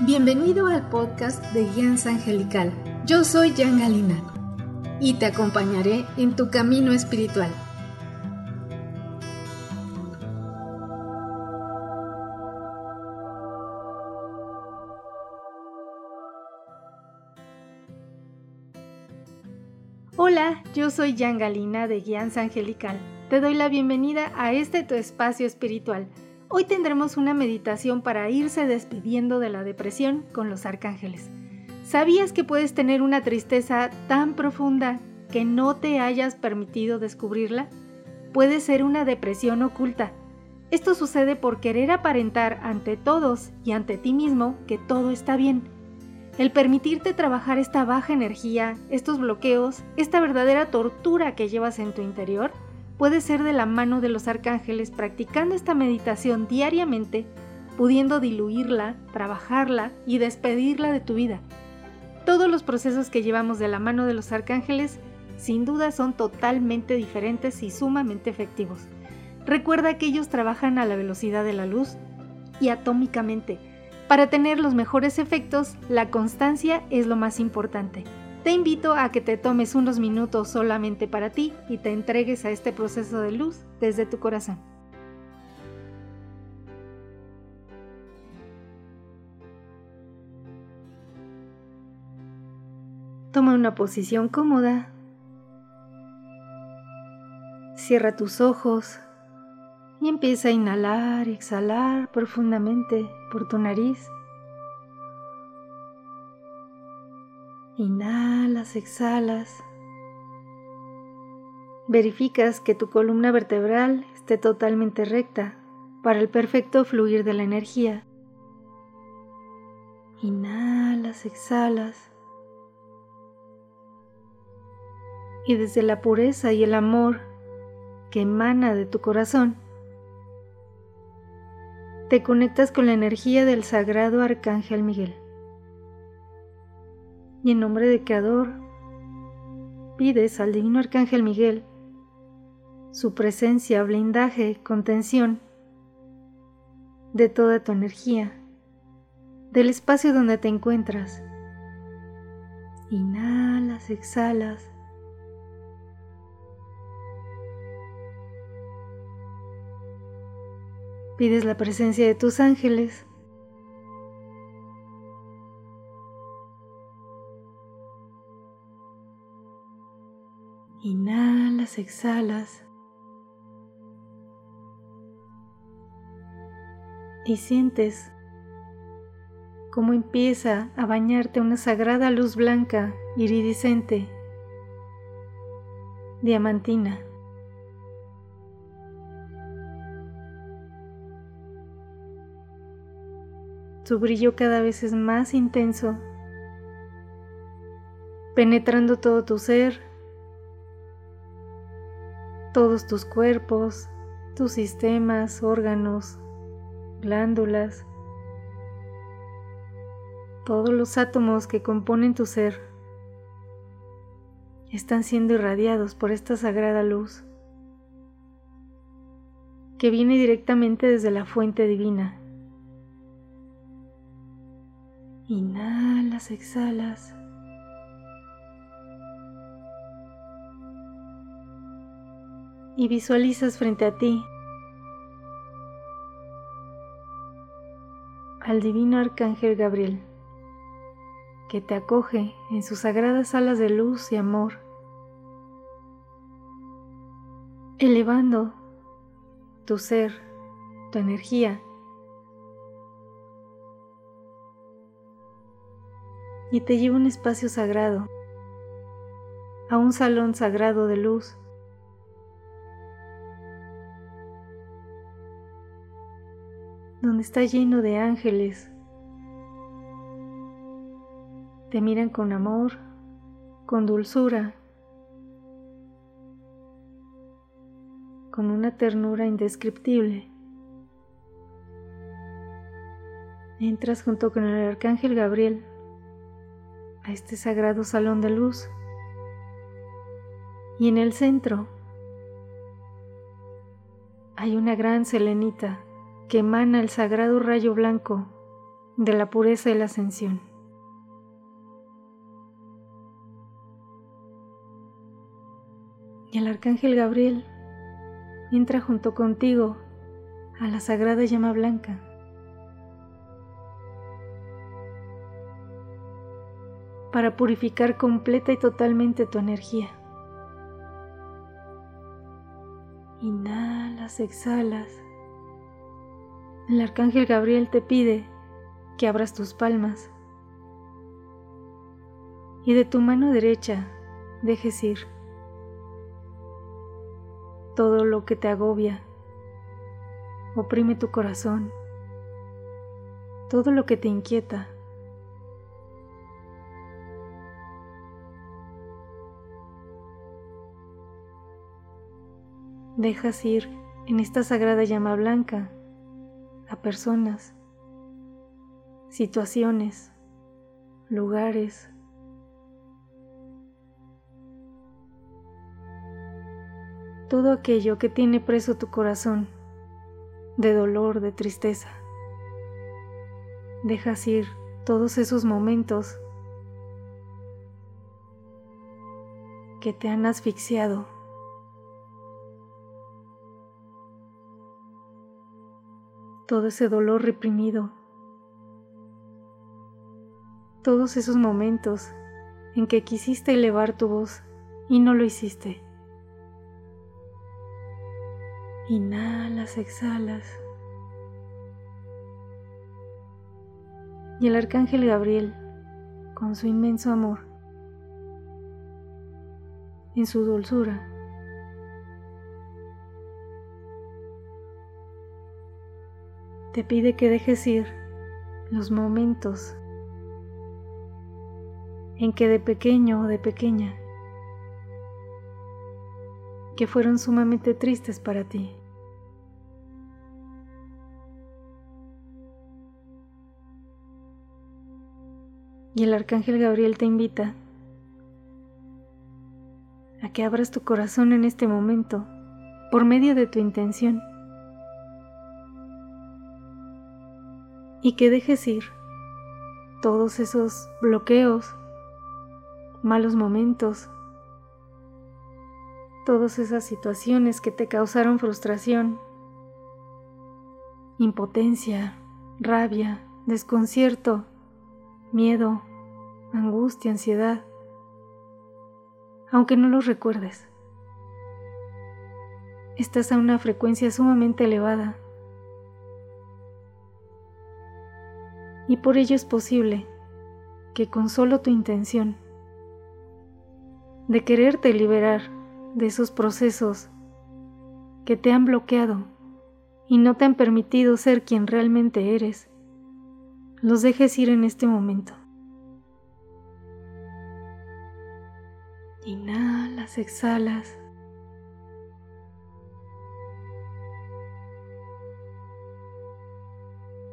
Bienvenido al podcast de Guianza Angelical. Yo soy Jan Galina y te acompañaré en tu camino espiritual. Hola, yo soy Jan Galina de Guianza Angelical. Te doy la bienvenida a este tu espacio espiritual Hoy tendremos una meditación para irse despidiendo de la depresión con los arcángeles. ¿Sabías que puedes tener una tristeza tan profunda que no te hayas permitido descubrirla? Puede ser una depresión oculta. Esto sucede por querer aparentar ante todos y ante ti mismo que todo está bien. El permitirte trabajar esta baja energía, estos bloqueos, esta verdadera tortura que llevas en tu interior, puede ser de la mano de los arcángeles practicando esta meditación diariamente, pudiendo diluirla, trabajarla y despedirla de tu vida. Todos los procesos que llevamos de la mano de los arcángeles sin duda son totalmente diferentes y sumamente efectivos. Recuerda que ellos trabajan a la velocidad de la luz y atómicamente. Para tener los mejores efectos, la constancia es lo más importante. Te invito a que te tomes unos minutos solamente para ti y te entregues a este proceso de luz desde tu corazón. Toma una posición cómoda. Cierra tus ojos y empieza a inhalar y exhalar profundamente por tu nariz. Inhalas, exhalas. Verificas que tu columna vertebral esté totalmente recta para el perfecto fluir de la energía. Inhalas, exhalas. Y desde la pureza y el amor que emana de tu corazón, te conectas con la energía del sagrado Arcángel Miguel y en nombre de Creador pides al Divino Arcángel Miguel su presencia, blindaje, contención de toda tu energía, del espacio donde te encuentras. Inhalas, exhalas. Pides la presencia de tus ángeles Exhalas. Y sientes cómo empieza a bañarte una sagrada luz blanca, iridiscente, diamantina. Su brillo cada vez es más intenso, penetrando todo tu ser todos tus cuerpos, tus sistemas, órganos, glándulas, todos los átomos que componen tu ser están siendo irradiados por esta sagrada luz que viene directamente desde la fuente divina. Inhalas, exhalas. Y visualizas frente a ti al divino arcángel Gabriel, que te acoge en sus sagradas alas de luz y amor, elevando tu ser, tu energía, y te lleva a un espacio sagrado, a un salón sagrado de luz, está lleno de ángeles. Te miran con amor, con dulzura, con una ternura indescriptible. Entras junto con el arcángel Gabriel a este sagrado salón de luz y en el centro hay una gran selenita que emana el sagrado rayo blanco de la pureza y la ascensión. Y el arcángel Gabriel entra junto contigo a la sagrada llama blanca. para purificar completa y totalmente tu energía. Inhalas, exhalas. El arcángel Gabriel te pide que abras tus palmas y de tu mano derecha dejes ir todo lo que te agobia, oprime tu corazón, todo lo que te inquieta. Dejas ir en esta sagrada llama blanca a personas, situaciones, lugares, todo aquello que tiene preso tu corazón de dolor, de tristeza. Dejas ir todos esos momentos que te han asfixiado. Todo ese dolor reprimido. Todos esos momentos en que quisiste elevar tu voz y no lo hiciste. Inhalas, exhalas. Y el arcángel Gabriel, con su inmenso amor, en su dulzura, te pide que dejes ir los momentos en que de pequeño o de pequeña que fueron sumamente tristes para ti. Y el arcángel Gabriel te invita a que abras tu corazón en este momento por medio de tu intención y que dejes ir todos esos bloqueos, malos momentos, todas esas situaciones que te causaron frustración, impotencia, rabia, desconcierto, miedo, angustia, ansiedad, aunque no los recuerdes. Estás a una frecuencia sumamente elevada y por ello es posible que con solo tu intención de quererte liberar de esos procesos que te han bloqueado y no te han permitido ser quien realmente eres, los dejes ir en este momento. Inhalas, exhalas.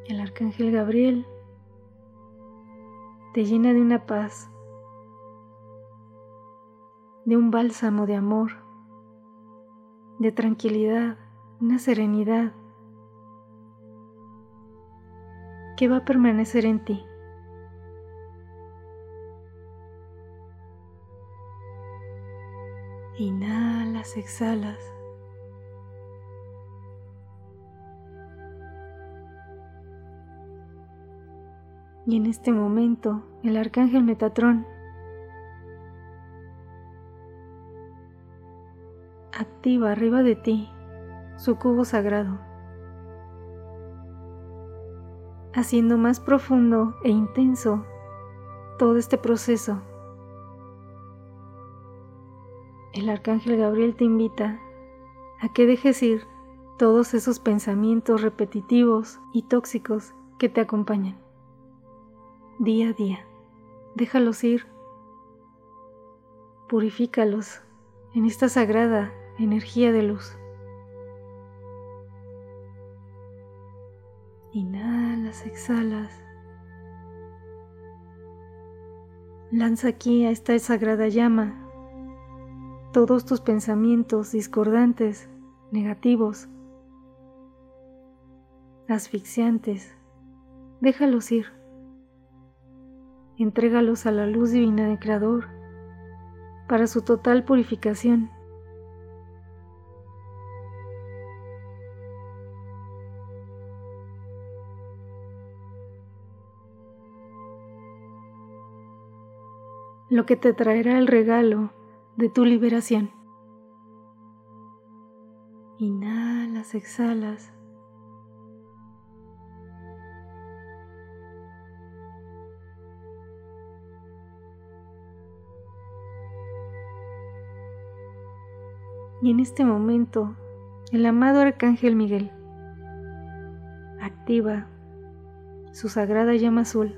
El arcángel Gabriel te llena de una paz de un bálsamo de amor, de tranquilidad, una serenidad que va a permanecer en ti. Inhalas, exhalas. Y en este momento el arcángel Metatrón activa arriba de ti su cubo sagrado, haciendo más profundo e intenso todo este proceso. El arcángel Gabriel te invita a que dejes ir todos esos pensamientos repetitivos y tóxicos que te acompañan. Día a día, déjalos ir, purifícalos en esta sagrada energía de luz. Inhalas, exhalas. Lanza aquí a esta sagrada llama todos tus pensamientos discordantes, negativos, asfixiantes, déjalos ir. Entrégalos a la luz divina del Creador para su total purificación. lo que te traerá el regalo de tu liberación. Inhalas, exhalas. Y en este momento, el amado Arcángel Miguel activa su sagrada llama azul.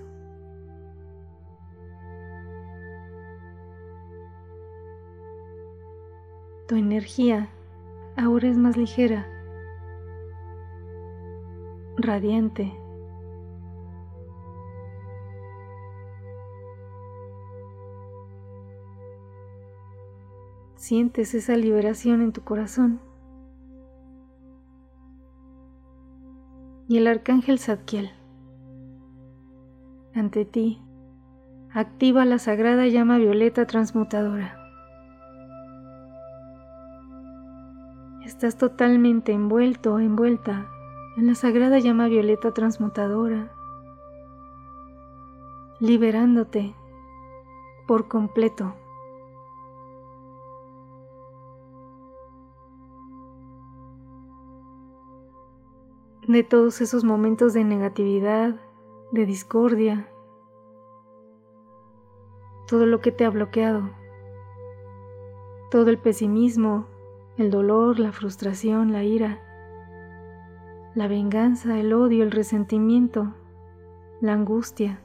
Tu energía ahora es más ligera, radiante. Sientes esa liberación en tu corazón. Y el arcángel Zadkiel, ante ti, activa la sagrada llama violeta transmutadora. Estás totalmente envuelto envuelta en la sagrada llama violeta transmutadora, liberándote por completo. De todos esos momentos de negatividad, de discordia, todo lo que te ha bloqueado, todo el pesimismo, el dolor, la frustración, la ira, la venganza, el odio, el resentimiento, la angustia,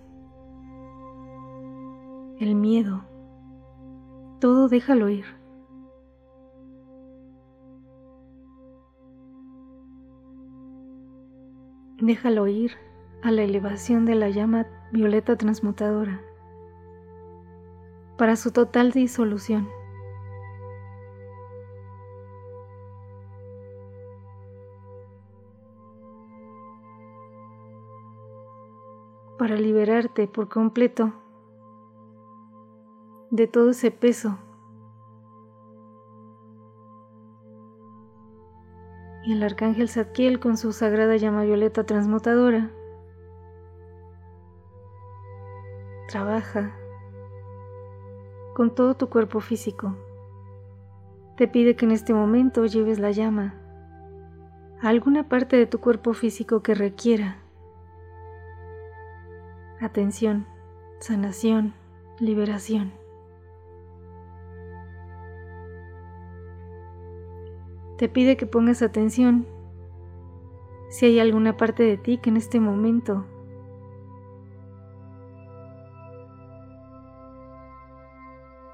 el miedo. Todo déjalo ir. Déjalo ir a la elevación de la llama violeta transmutadora para su total disolución. para liberarte por completo de todo ese peso. Y el arcángel Zadkiel con su sagrada llama violeta transmutadora trabaja con todo tu cuerpo físico. Te pide que en este momento lleves la llama a alguna parte de tu cuerpo físico que requiera atención, sanación, liberación. Te pide que pongas atención si hay alguna parte de ti que en este momento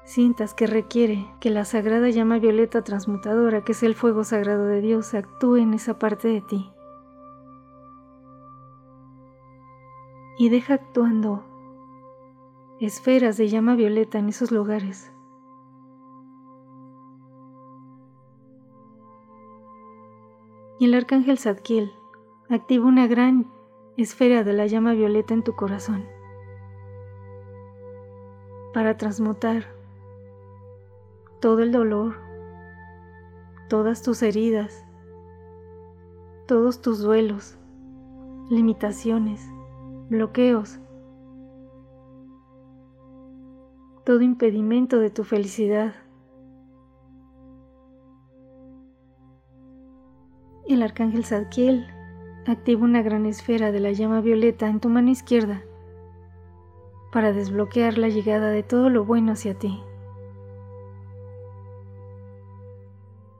sientas que requiere que la sagrada llama violeta transmutadora, que es el fuego sagrado de Dios, actúe en esa parte de ti. y deja actuando esferas de llama violeta en esos lugares. Y el arcángel Zadkiel activa una gran esfera de la llama violeta en tu corazón para transmutar todo el dolor, todas tus heridas, todos tus duelos, limitaciones, bloqueos, todo impedimento de tu felicidad. Arcángel Zadkiel activa una gran esfera de la llama violeta en tu mano izquierda para desbloquear la llegada de todo lo bueno hacia ti.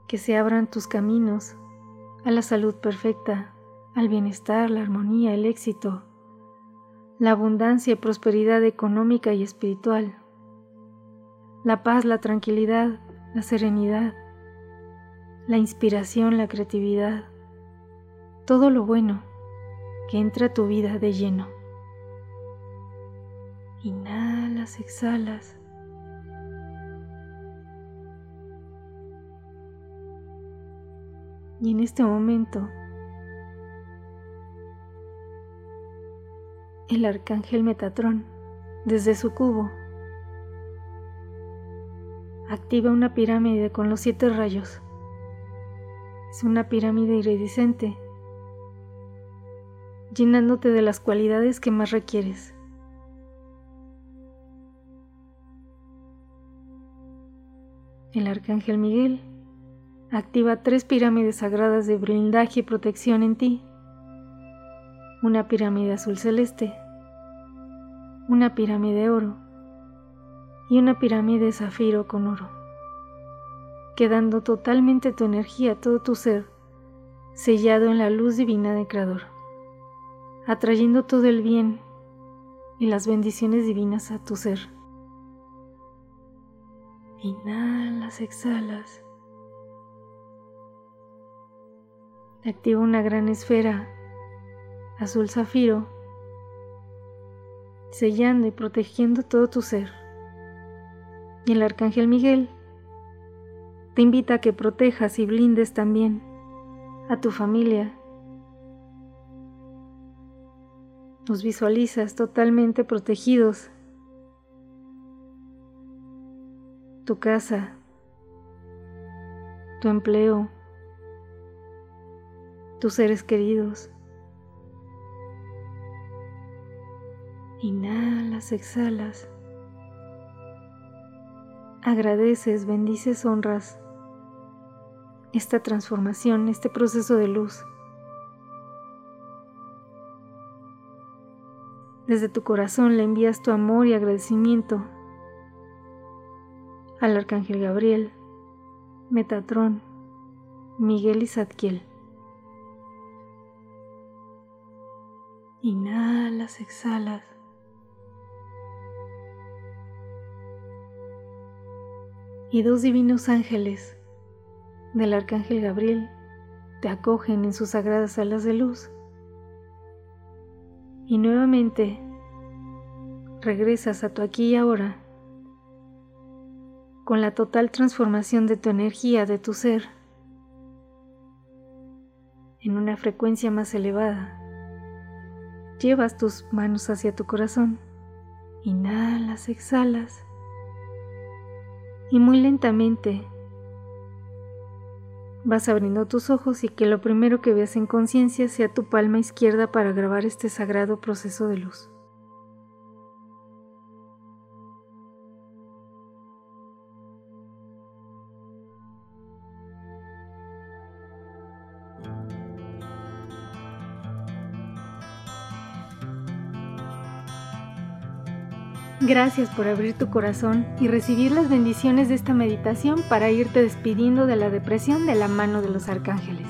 Que se abran tus caminos a la salud perfecta, al bienestar, la armonía, el éxito, la abundancia y prosperidad económica y espiritual, la paz, la tranquilidad, la serenidad, la inspiración, la creatividad, todo lo bueno que entra a tu vida de lleno. Inhalas, exhalas. Y en este momento el arcángel Metatrón desde su cubo. Activa una pirámide con los siete rayos. Es una pirámide iridiscente, llenándote de las cualidades que más requieres. El arcángel Miguel activa tres pirámides sagradas de blindaje y protección en ti. Una pirámide azul celeste, una pirámide de oro y una pirámide de zafiro con oro, quedando totalmente tu energía, todo tu ser, sellado en la luz divina del Creador, atrayendo todo el bien y las bendiciones divinas a tu ser. Inhalas, exhalas. Activa una gran esfera azul zafiro, sellando y protegiendo todo tu ser. Y el arcángel Miguel te invita a que protejas y blindes también a tu familia. Los visualizas totalmente protegidos tu casa, tu empleo, tus seres queridos. Inhalas, exhalas. Agradeces, bendices, honras esta transformación, este proceso de luz. Desde tu corazón le envías tu amor y agradecimiento al Arcángel Gabriel, Metatrón, Miguel y Zadkiel. Inhalas, exhalas. Y dos divinos ángeles del Arcángel Gabriel te acogen en sus sagradas alas de luz. Y nuevamente regresas a tu aquí y ahora con la total transformación de tu energía, de tu ser, en una frecuencia más elevada. Llevas tus manos hacia tu corazón, inhalas, exhalas y muy lentamente vas abriendo tus ojos y que lo primero que veas en conciencia sea tu palma izquierda para grabar este sagrado proceso de luz. Gracias por abrir tu corazón y recibir las bendiciones de esta meditación para irte despidiendo de la depresión de la mano de los arcángeles.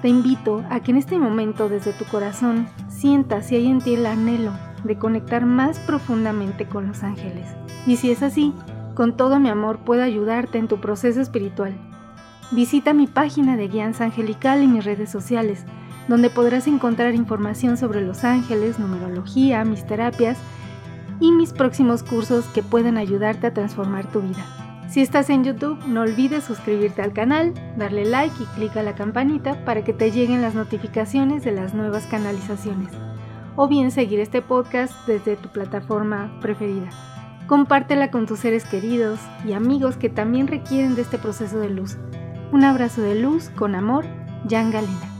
Te invito a que en este momento desde tu corazón sientas si hay en ti el anhelo de conectar más profundamente con los ángeles. Y si es así, con todo mi amor puedo ayudarte en tu proceso espiritual. Visita mi página de Guianza Angelical y mis redes sociales, donde podrás encontrar información sobre los ángeles, numerología, mis terapias y mis próximos cursos que pueden ayudarte a transformar tu vida. Si estás en YouTube, no olvides suscribirte al canal, darle like y clic a la campanita para que te lleguen las notificaciones de las nuevas canalizaciones. O bien seguir este podcast desde tu plataforma preferida. Compártela con tus seres queridos y amigos que también requieren de este proceso de luz. Un abrazo de luz con amor, Jan Galena.